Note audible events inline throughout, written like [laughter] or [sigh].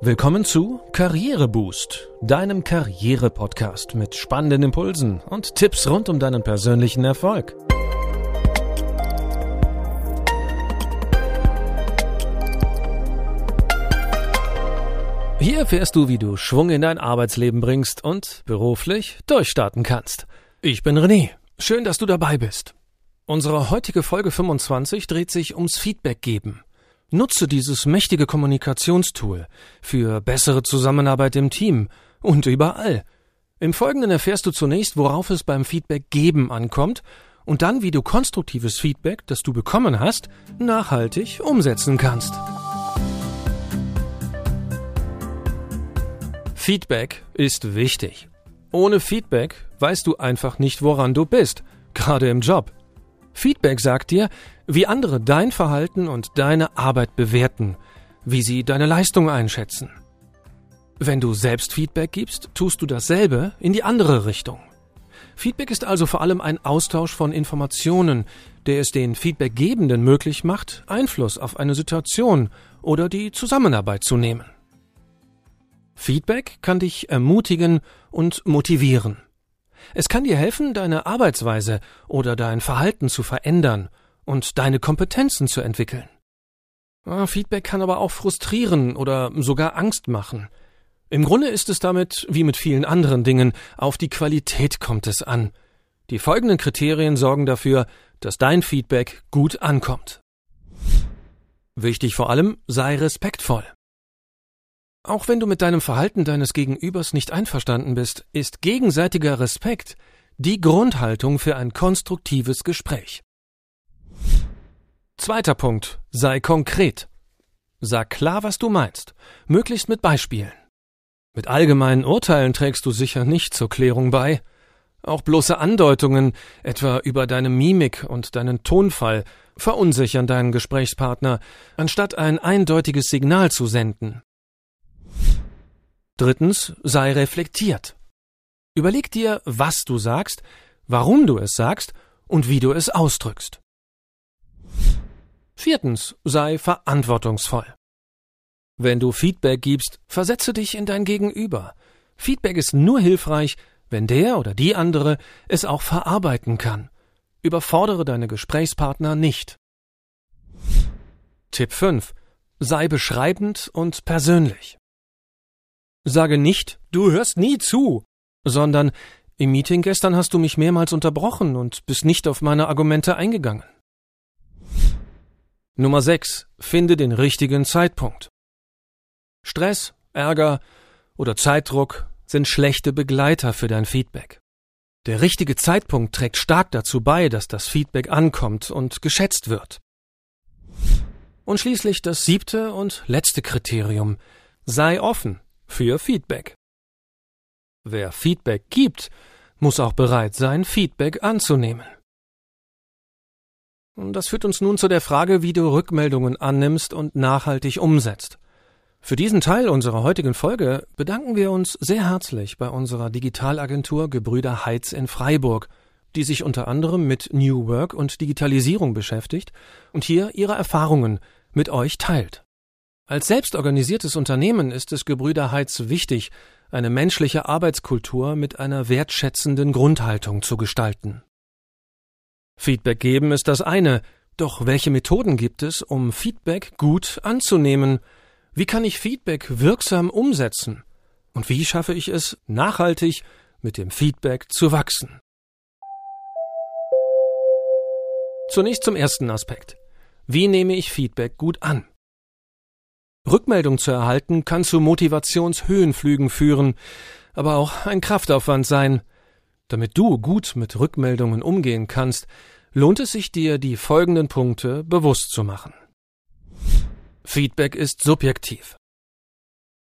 Willkommen zu Karriereboost, deinem Karriere-Podcast mit spannenden Impulsen und Tipps rund um deinen persönlichen Erfolg. Hier erfährst du, wie du Schwung in dein Arbeitsleben bringst und beruflich durchstarten kannst. Ich bin René. Schön, dass du dabei bist. Unsere heutige Folge 25 dreht sich ums Feedback geben. Nutze dieses mächtige Kommunikationstool für bessere Zusammenarbeit im Team und überall. Im Folgenden erfährst du zunächst, worauf es beim Feedback geben ankommt und dann, wie du konstruktives Feedback, das du bekommen hast, nachhaltig umsetzen kannst. Feedback ist wichtig. Ohne Feedback weißt du einfach nicht, woran du bist, gerade im Job. Feedback sagt dir, wie andere dein Verhalten und deine Arbeit bewerten, wie sie deine Leistung einschätzen. Wenn du selbst Feedback gibst, tust du dasselbe in die andere Richtung. Feedback ist also vor allem ein Austausch von Informationen, der es den Feedbackgebenden möglich macht, Einfluss auf eine Situation oder die Zusammenarbeit zu nehmen. Feedback kann dich ermutigen und motivieren. Es kann dir helfen, deine Arbeitsweise oder dein Verhalten zu verändern und deine Kompetenzen zu entwickeln. Ah, Feedback kann aber auch frustrieren oder sogar Angst machen. Im Grunde ist es damit, wie mit vielen anderen Dingen, auf die Qualität kommt es an. Die folgenden Kriterien sorgen dafür, dass dein Feedback gut ankommt. Wichtig vor allem, sei respektvoll. Auch wenn du mit deinem Verhalten deines Gegenübers nicht einverstanden bist, ist gegenseitiger Respekt die Grundhaltung für ein konstruktives Gespräch. Zweiter Punkt. Sei konkret. Sag klar, was du meinst, möglichst mit Beispielen. Mit allgemeinen Urteilen trägst du sicher nicht zur Klärung bei. Auch bloße Andeutungen, etwa über deine Mimik und deinen Tonfall, verunsichern deinen Gesprächspartner, anstatt ein eindeutiges Signal zu senden. Drittens, sei reflektiert. Überleg dir, was du sagst, warum du es sagst und wie du es ausdrückst. Viertens, sei verantwortungsvoll. Wenn du Feedback gibst, versetze dich in dein Gegenüber. Feedback ist nur hilfreich, wenn der oder die andere es auch verarbeiten kann. Überfordere deine Gesprächspartner nicht. Tipp 5. Sei beschreibend und persönlich. Sage nicht, du hörst nie zu, sondern im Meeting gestern hast du mich mehrmals unterbrochen und bist nicht auf meine Argumente eingegangen. Nummer 6. Finde den richtigen Zeitpunkt. Stress, Ärger oder Zeitdruck sind schlechte Begleiter für dein Feedback. Der richtige Zeitpunkt trägt stark dazu bei, dass das Feedback ankommt und geschätzt wird. Und schließlich das siebte und letzte Kriterium. Sei offen für Feedback. Wer Feedback gibt, muss auch bereit sein, Feedback anzunehmen. Das führt uns nun zu der Frage, wie du Rückmeldungen annimmst und nachhaltig umsetzt. Für diesen Teil unserer heutigen Folge bedanken wir uns sehr herzlich bei unserer Digitalagentur Gebrüder Heitz in Freiburg, die sich unter anderem mit New Work und Digitalisierung beschäftigt und hier ihre Erfahrungen mit euch teilt. Als selbstorganisiertes Unternehmen ist es Gebrüder Heitz wichtig, eine menschliche Arbeitskultur mit einer wertschätzenden Grundhaltung zu gestalten. Feedback geben ist das eine, doch welche Methoden gibt es, um Feedback gut anzunehmen? Wie kann ich Feedback wirksam umsetzen? Und wie schaffe ich es, nachhaltig mit dem Feedback zu wachsen? Zunächst zum ersten Aspekt. Wie nehme ich Feedback gut an? Rückmeldung zu erhalten kann zu Motivationshöhenflügen führen, aber auch ein Kraftaufwand sein. Damit du gut mit Rückmeldungen umgehen kannst, lohnt es sich dir, die folgenden Punkte bewusst zu machen. Feedback ist subjektiv.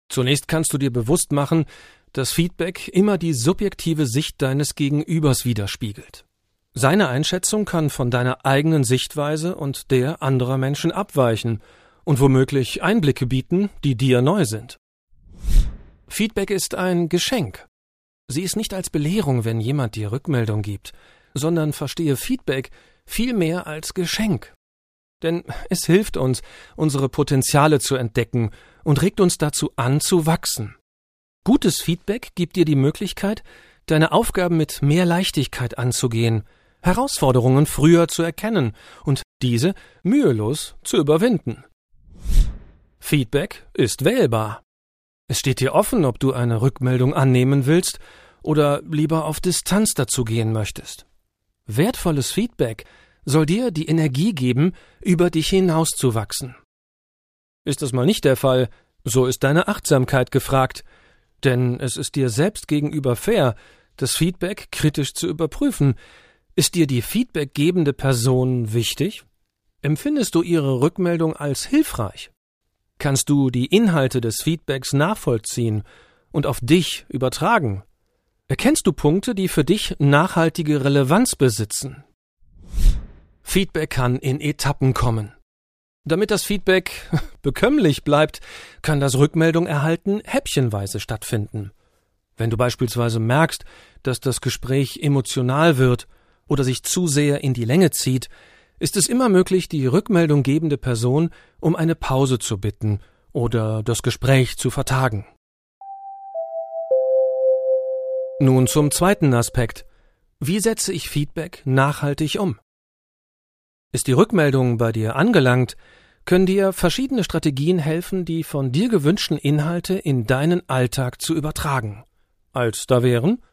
Zunächst kannst du dir bewusst machen, dass Feedback immer die subjektive Sicht deines Gegenübers widerspiegelt. Seine Einschätzung kann von deiner eigenen Sichtweise und der anderer Menschen abweichen und womöglich Einblicke bieten, die dir neu sind. Feedback ist ein Geschenk. Sie ist nicht als Belehrung, wenn jemand dir Rückmeldung gibt, sondern verstehe Feedback viel mehr als Geschenk. Denn es hilft uns, unsere Potenziale zu entdecken und regt uns dazu an, zu wachsen. Gutes Feedback gibt dir die Möglichkeit, deine Aufgaben mit mehr Leichtigkeit anzugehen, Herausforderungen früher zu erkennen und diese mühelos zu überwinden. Feedback ist wählbar. Es steht dir offen, ob du eine Rückmeldung annehmen willst oder lieber auf Distanz dazu gehen möchtest. Wertvolles Feedback soll dir die Energie geben, über dich hinauszuwachsen. Ist das mal nicht der Fall, so ist deine Achtsamkeit gefragt, denn es ist dir selbst gegenüber fair, das Feedback kritisch zu überprüfen. Ist dir die feedbackgebende Person wichtig? Empfindest du ihre Rückmeldung als hilfreich? Kannst du die Inhalte des Feedbacks nachvollziehen und auf dich übertragen? Erkennst du Punkte, die für dich nachhaltige Relevanz besitzen? Feedback kann in Etappen kommen. Damit das Feedback [laughs] bekömmlich bleibt, kann das Rückmeldung erhalten häppchenweise stattfinden. Wenn du beispielsweise merkst, dass das Gespräch emotional wird oder sich zu sehr in die Länge zieht, ist es immer möglich, die Rückmeldung gebende Person um eine Pause zu bitten oder das Gespräch zu vertagen. Nun zum zweiten Aspekt. Wie setze ich Feedback nachhaltig um? Ist die Rückmeldung bei dir angelangt, können dir verschiedene Strategien helfen, die von dir gewünschten Inhalte in deinen Alltag zu übertragen. Als da wären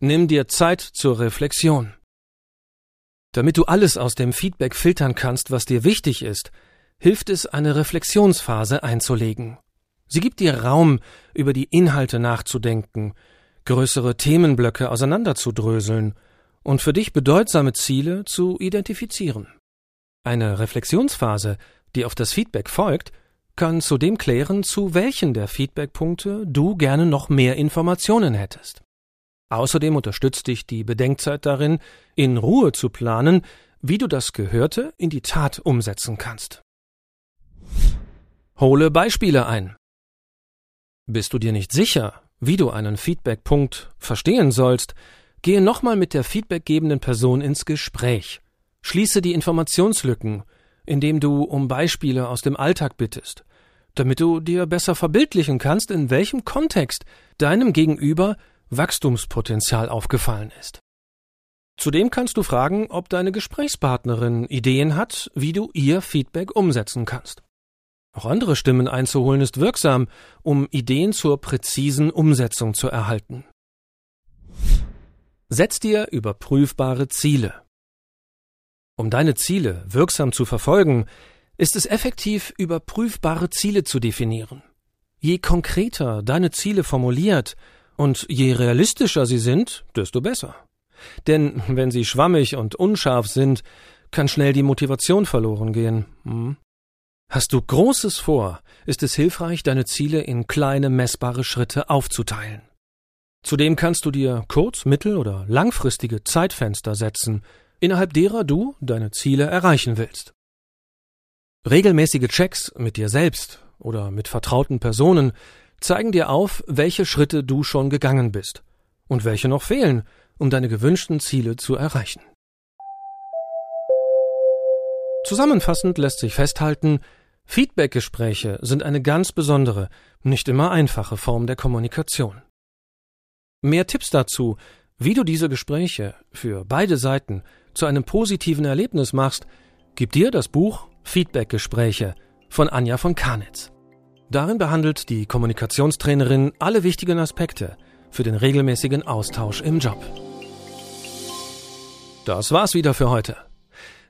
Nimm dir Zeit zur Reflexion. Damit du alles aus dem Feedback filtern kannst, was dir wichtig ist, hilft es, eine Reflexionsphase einzulegen. Sie gibt dir Raum, über die Inhalte nachzudenken, größere Themenblöcke auseinanderzudröseln und für dich bedeutsame Ziele zu identifizieren. Eine Reflexionsphase, die auf das Feedback folgt, kann zudem klären, zu welchen der Feedbackpunkte du gerne noch mehr Informationen hättest. Außerdem unterstützt dich die Bedenkzeit darin, in Ruhe zu planen, wie du das Gehörte in die Tat umsetzen kannst. Hole Beispiele ein. Bist du dir nicht sicher, wie du einen Feedbackpunkt verstehen sollst, Gehe nochmal mit der feedbackgebenden Person ins Gespräch. Schließe die Informationslücken, indem du um Beispiele aus dem Alltag bittest, damit du dir besser verbildlichen kannst, in welchem Kontext deinem Gegenüber Wachstumspotenzial aufgefallen ist. Zudem kannst du fragen, ob deine Gesprächspartnerin Ideen hat, wie du ihr Feedback umsetzen kannst. Auch andere Stimmen einzuholen ist wirksam, um Ideen zur präzisen Umsetzung zu erhalten. Setz dir überprüfbare Ziele. Um deine Ziele wirksam zu verfolgen, ist es effektiv, überprüfbare Ziele zu definieren. Je konkreter deine Ziele formuliert und je realistischer sie sind, desto besser. Denn wenn sie schwammig und unscharf sind, kann schnell die Motivation verloren gehen. Hm? Hast du Großes vor, ist es hilfreich, deine Ziele in kleine messbare Schritte aufzuteilen. Zudem kannst du dir kurz-, mittel- oder langfristige Zeitfenster setzen, innerhalb derer du deine Ziele erreichen willst. Regelmäßige Checks mit dir selbst oder mit vertrauten Personen zeigen dir auf, welche Schritte du schon gegangen bist und welche noch fehlen, um deine gewünschten Ziele zu erreichen. Zusammenfassend lässt sich festhalten, Feedbackgespräche sind eine ganz besondere, nicht immer einfache Form der Kommunikation. Mehr Tipps dazu, wie du diese Gespräche für beide Seiten zu einem positiven Erlebnis machst, gibt dir das Buch Feedbackgespräche von Anja von Karnitz. Darin behandelt die Kommunikationstrainerin alle wichtigen Aspekte für den regelmäßigen Austausch im Job. Das war's wieder für heute.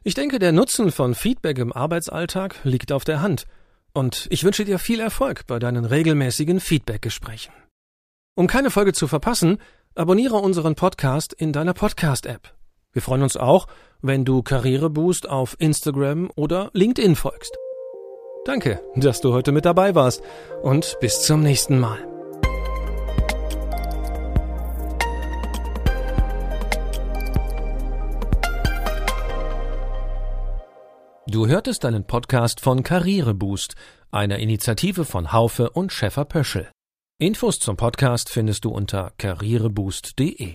Ich denke, der Nutzen von Feedback im Arbeitsalltag liegt auf der Hand und ich wünsche dir viel Erfolg bei deinen regelmäßigen Feedbackgesprächen. Um keine Folge zu verpassen, abonniere unseren Podcast in deiner Podcast-App. Wir freuen uns auch, wenn du Karriereboost auf Instagram oder LinkedIn folgst. Danke, dass du heute mit dabei warst und bis zum nächsten Mal. Du hörtest einen Podcast von Karriereboost, einer Initiative von Haufe und Schäfer Pöschel. Infos zum Podcast findest du unter karriereboost.de.